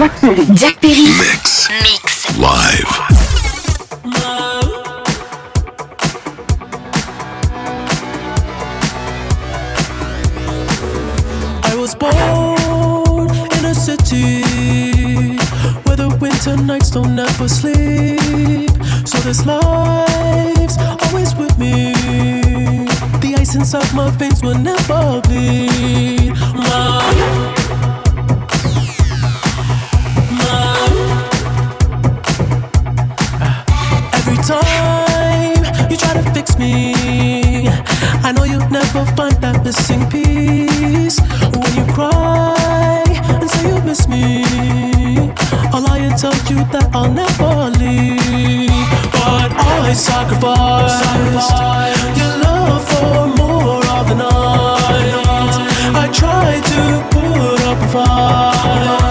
Jack Perry. Jack Perry. Mix. Mix. Live. I was born in a city where the winter nights don't ever sleep. So this life's always with me. The ice inside my veins will never bleed. Mom. I know you'll never find that missing piece. When you cry and say you miss me, I'll lie and tell you that I'll never leave. But I sacrificed your love for more of the night. I tried to put up a fight,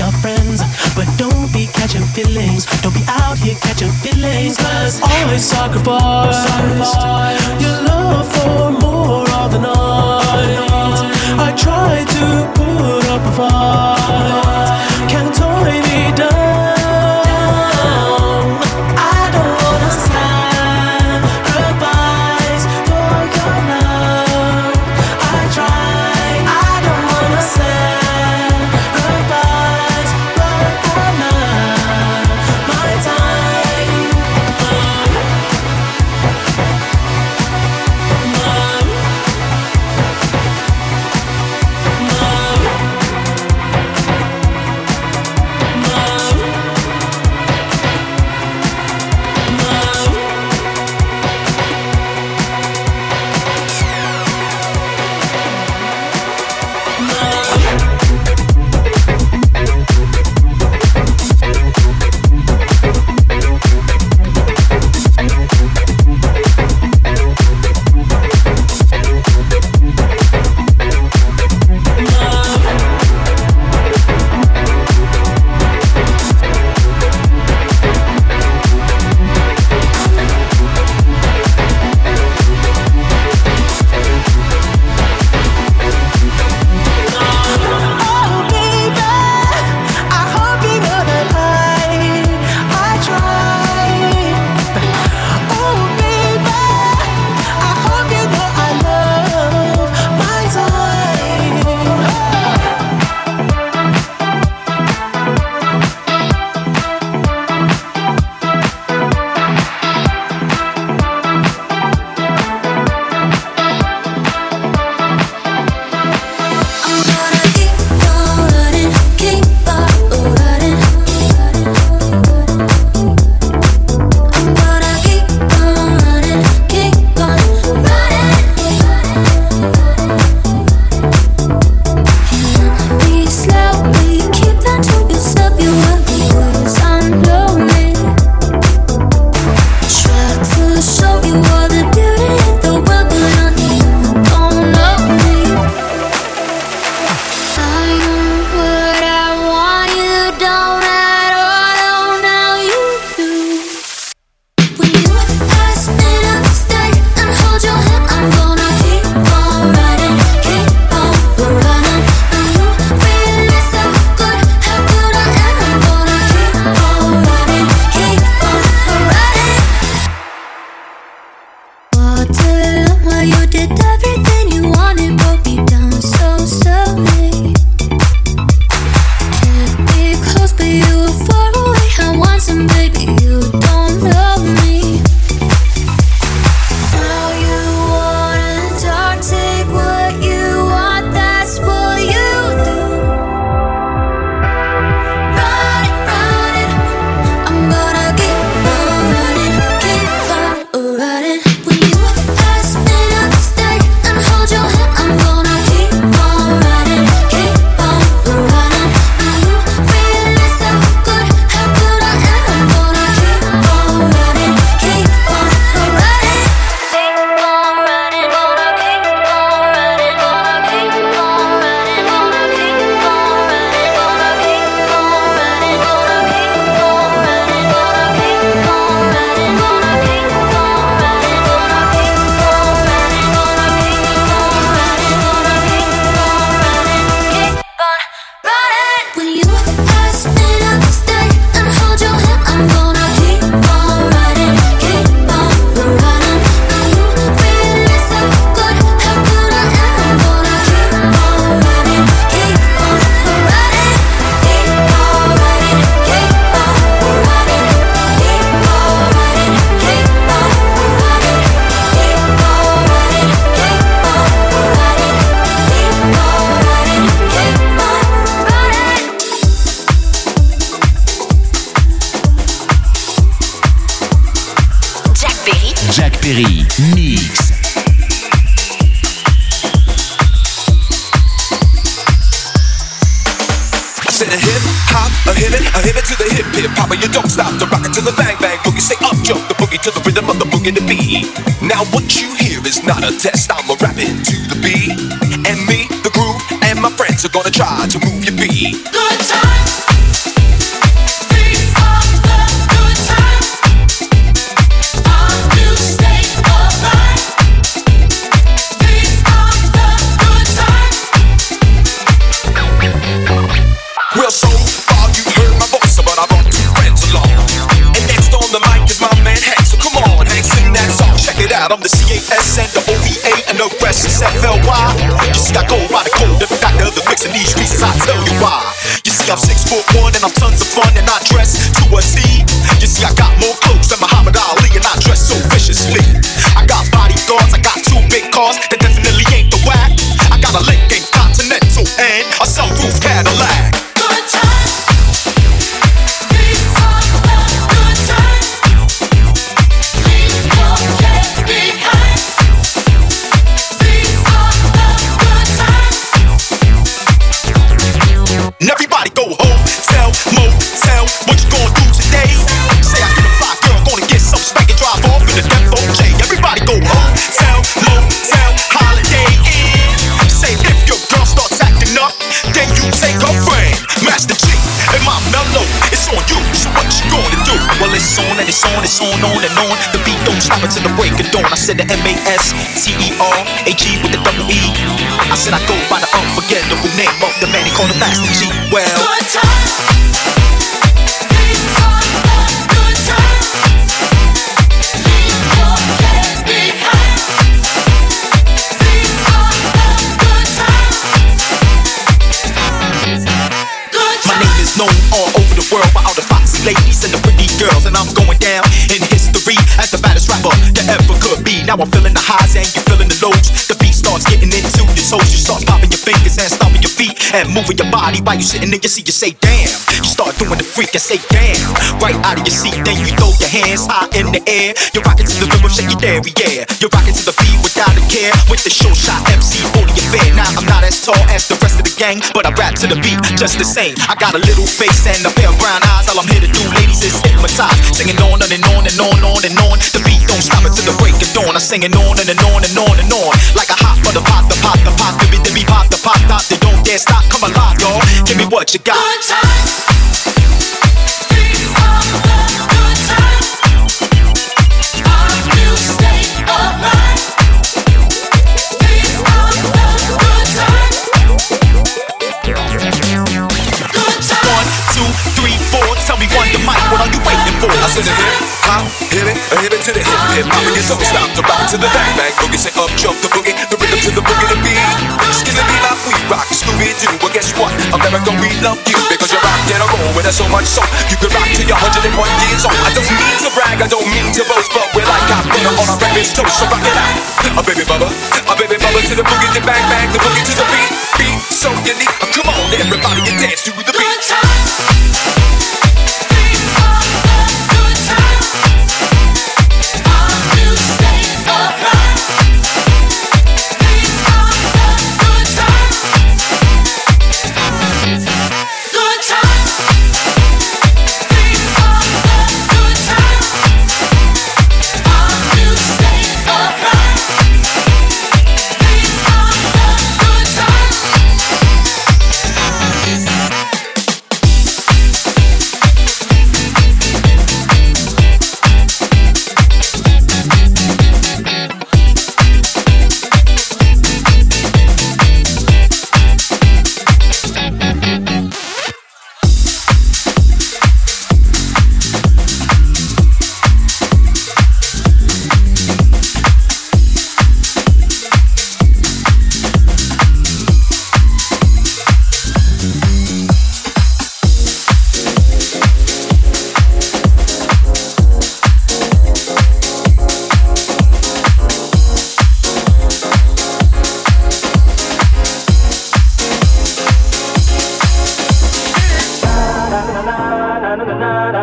are friends. But don't be catching feelings. Don't be out here catching feelings. Cause always sacrifice your love for more of the night. I try to put up a fight. A Cadillac. Good S T E R A G with the double E. I said I go by the unforgettable name of the man he called the Master and moving your body while you sitting in your seat. You say, damn. You start doing the freak and say, damn. Right out of your seat, then you throw your hands high in the air. You're rocking to the rhythm, shake your dairy, yeah. You're rocking to the beat without a care. With the show shot MC holding your fair. Now I'm not as tall as the rest of the gang, but I rap to the beat just the same. I got a little face and a pair of brown eyes. All I'm here to do, ladies, is hypnotize. Singing on and on and on, and on and on. The beat don't stop until the break of dawn. I'm singing on and, and on and on and on. Like a hot butter pop, the pop, the pop, Dare stop. Come alive, y'all. Give me what you got. Good times. I said a hip hop, hit it, a hit it to the hip hip hop, and you don't stop to rock to the bang bang boogie. Say up jump the boogie, the rhythm to the boogie to beat. It's gonna be like we rock Scooby Doo. Well, guess what? America, we love you because you're rockin' a roll with us so much so you can rock till you're 101 years old. I don't mean to brag, I don't mean to boast, but we're like hot butter on our breakfast toast. So rock it out, a baby bubba, a baby bubba to the boogie, the bang bang, the boogie to the beat, beat so unique. Come on, everybody, and dance to the beat.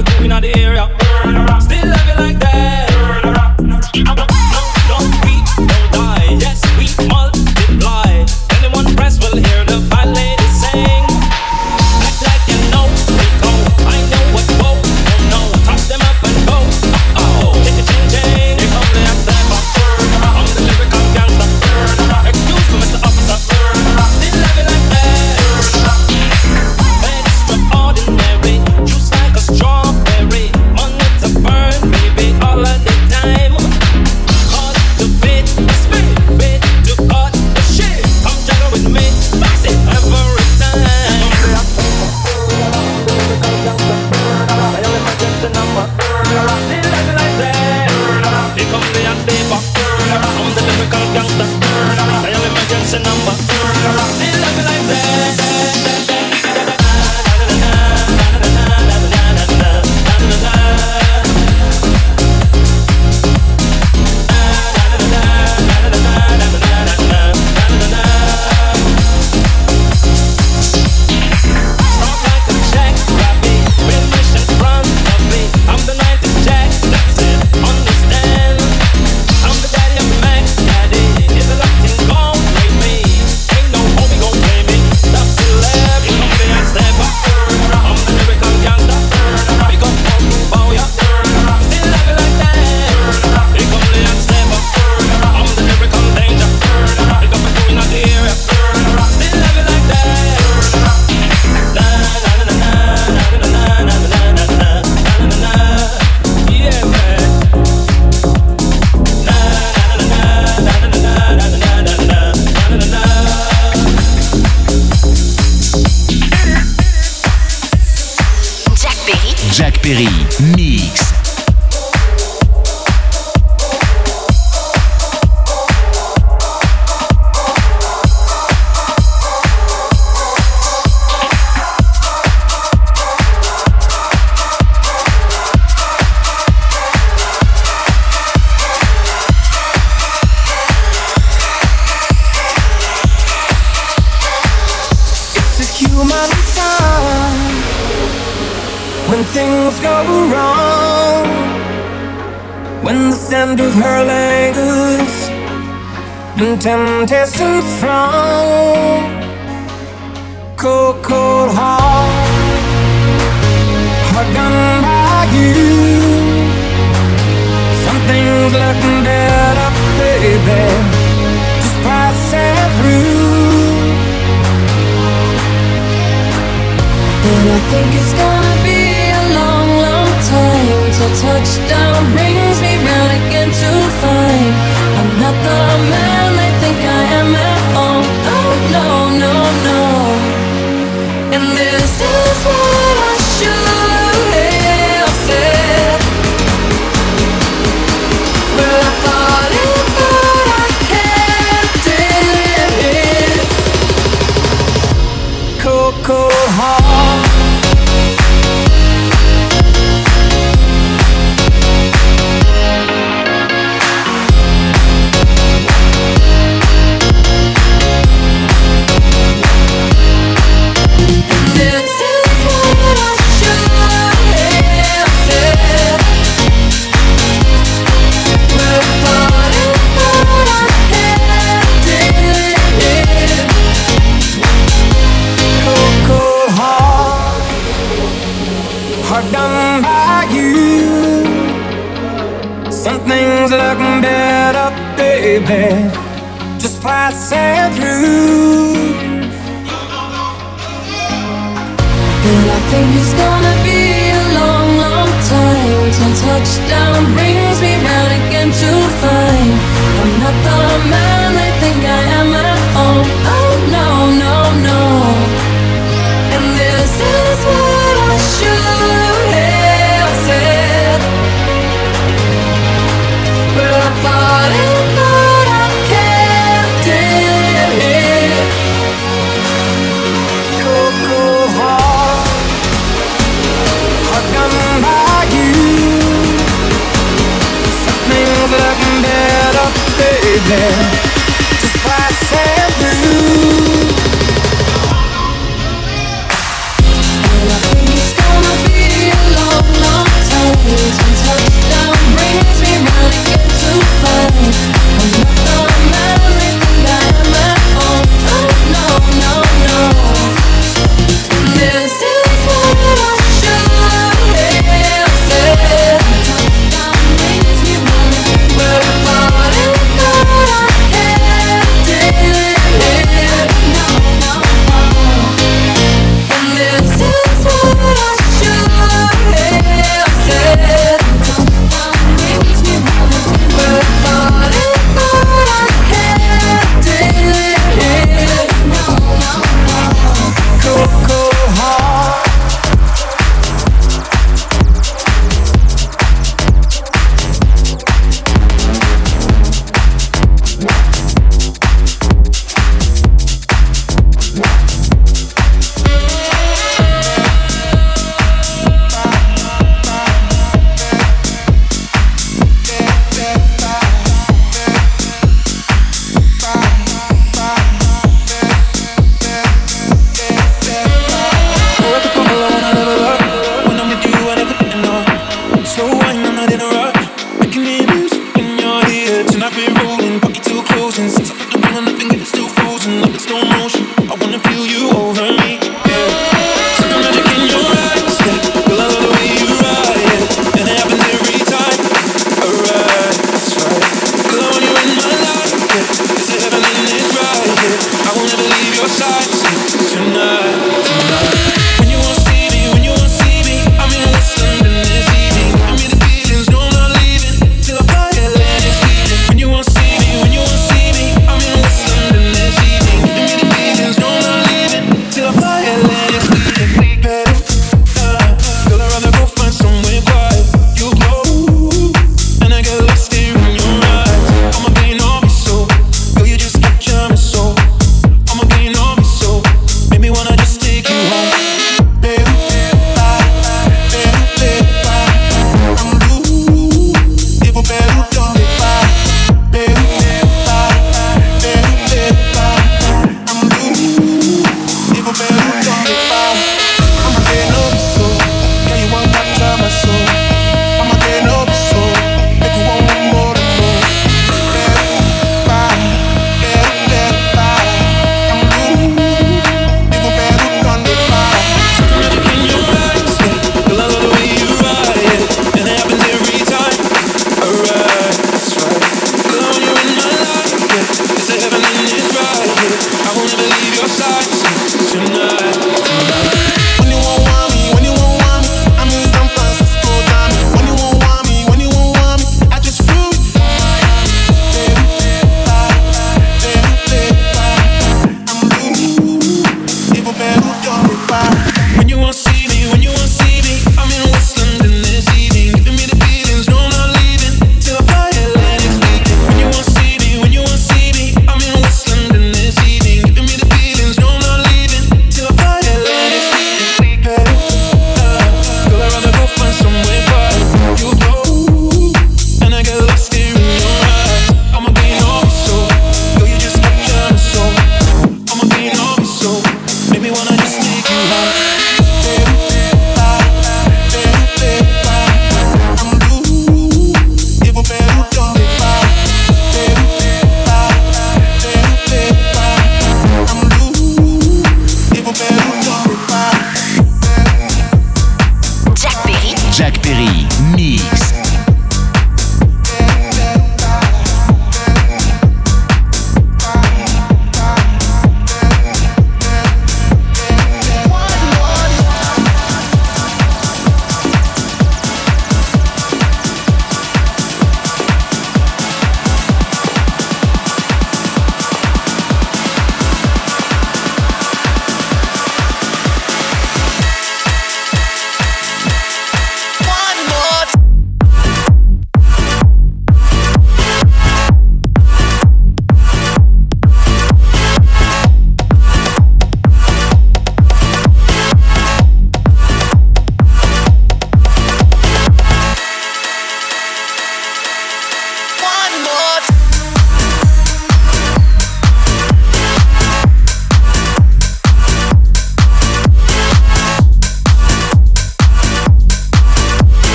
people claiming out the area.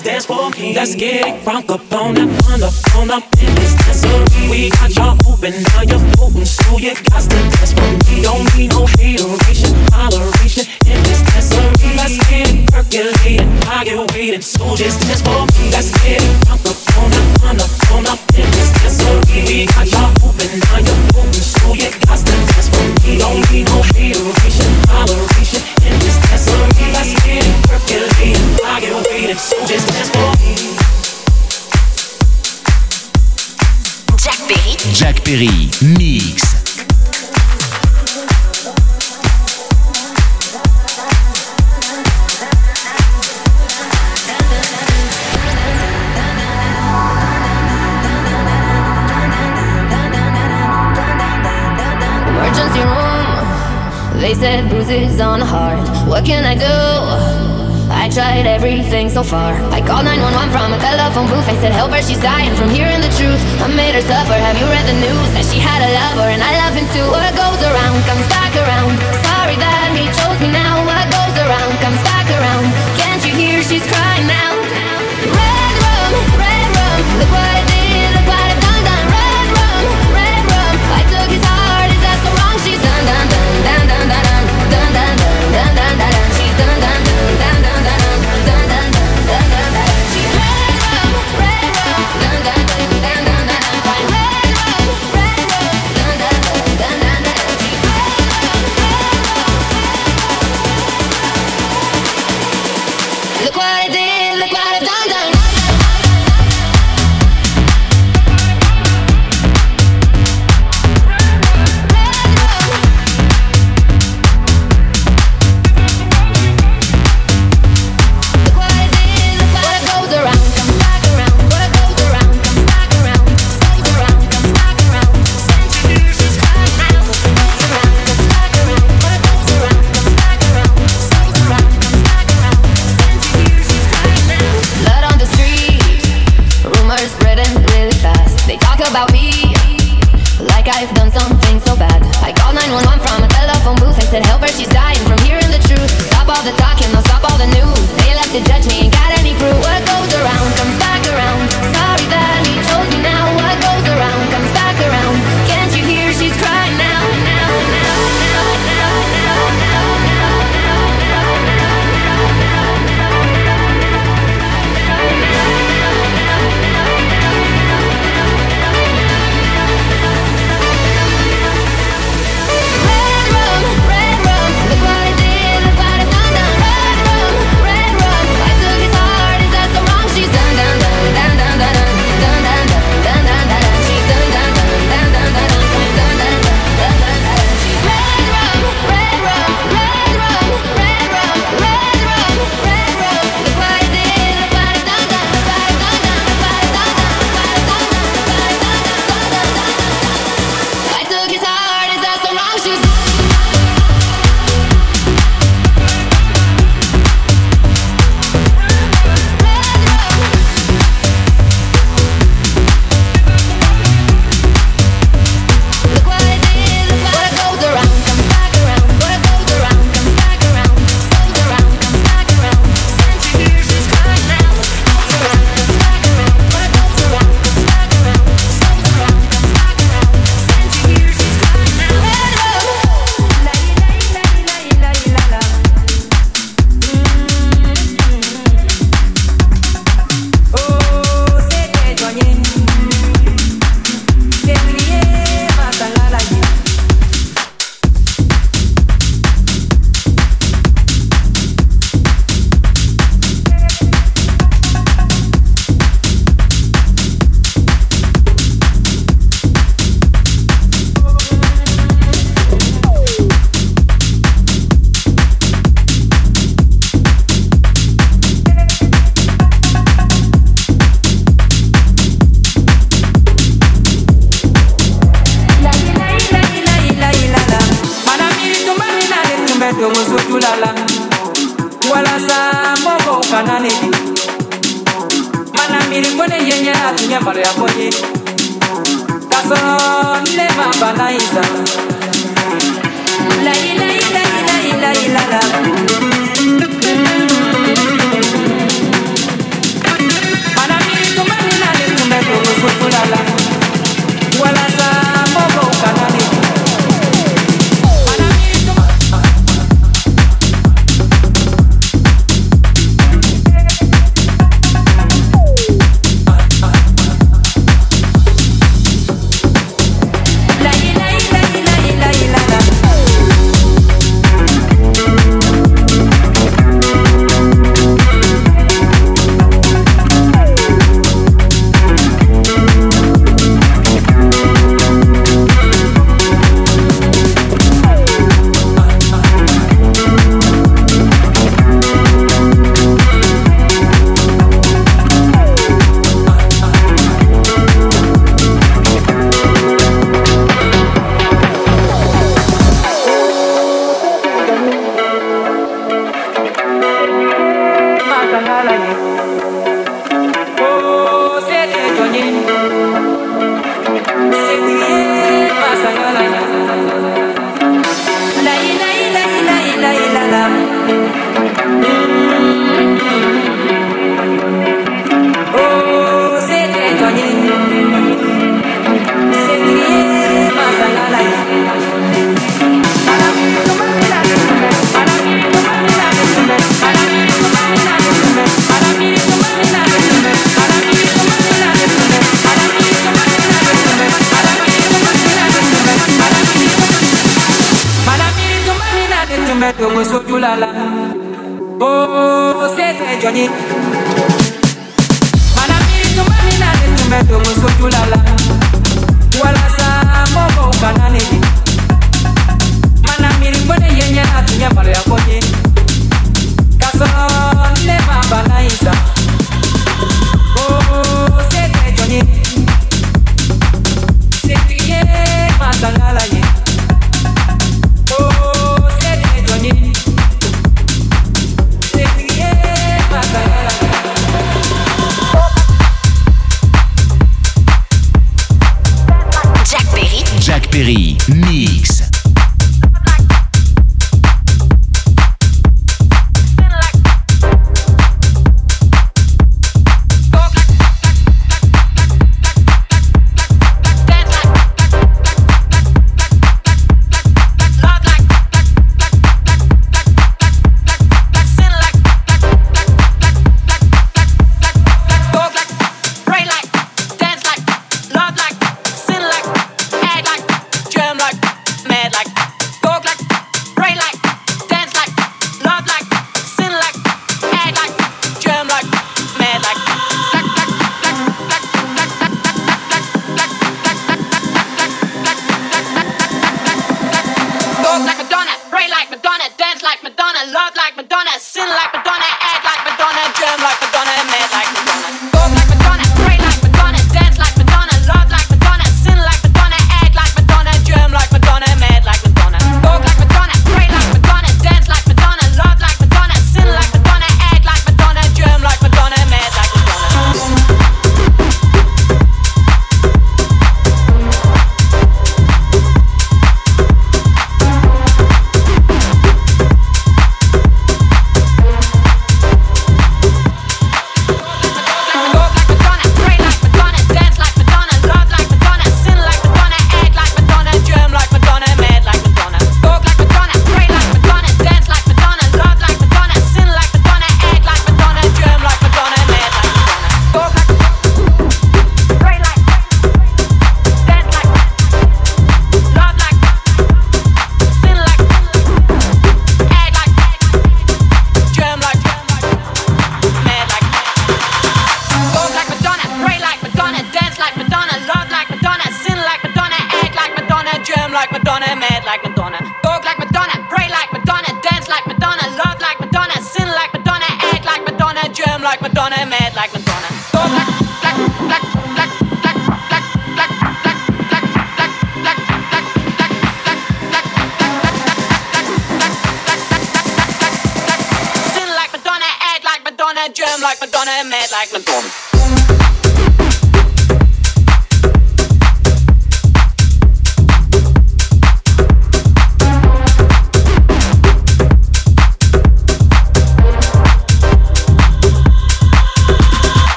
Dance for me. Let's get it crunk up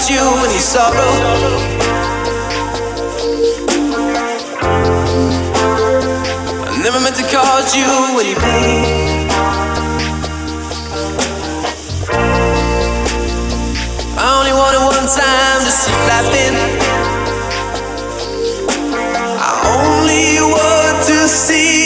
about you and your sorrow. I never meant to cause you any pain. I only wanted one time to see laughing. I only want to see.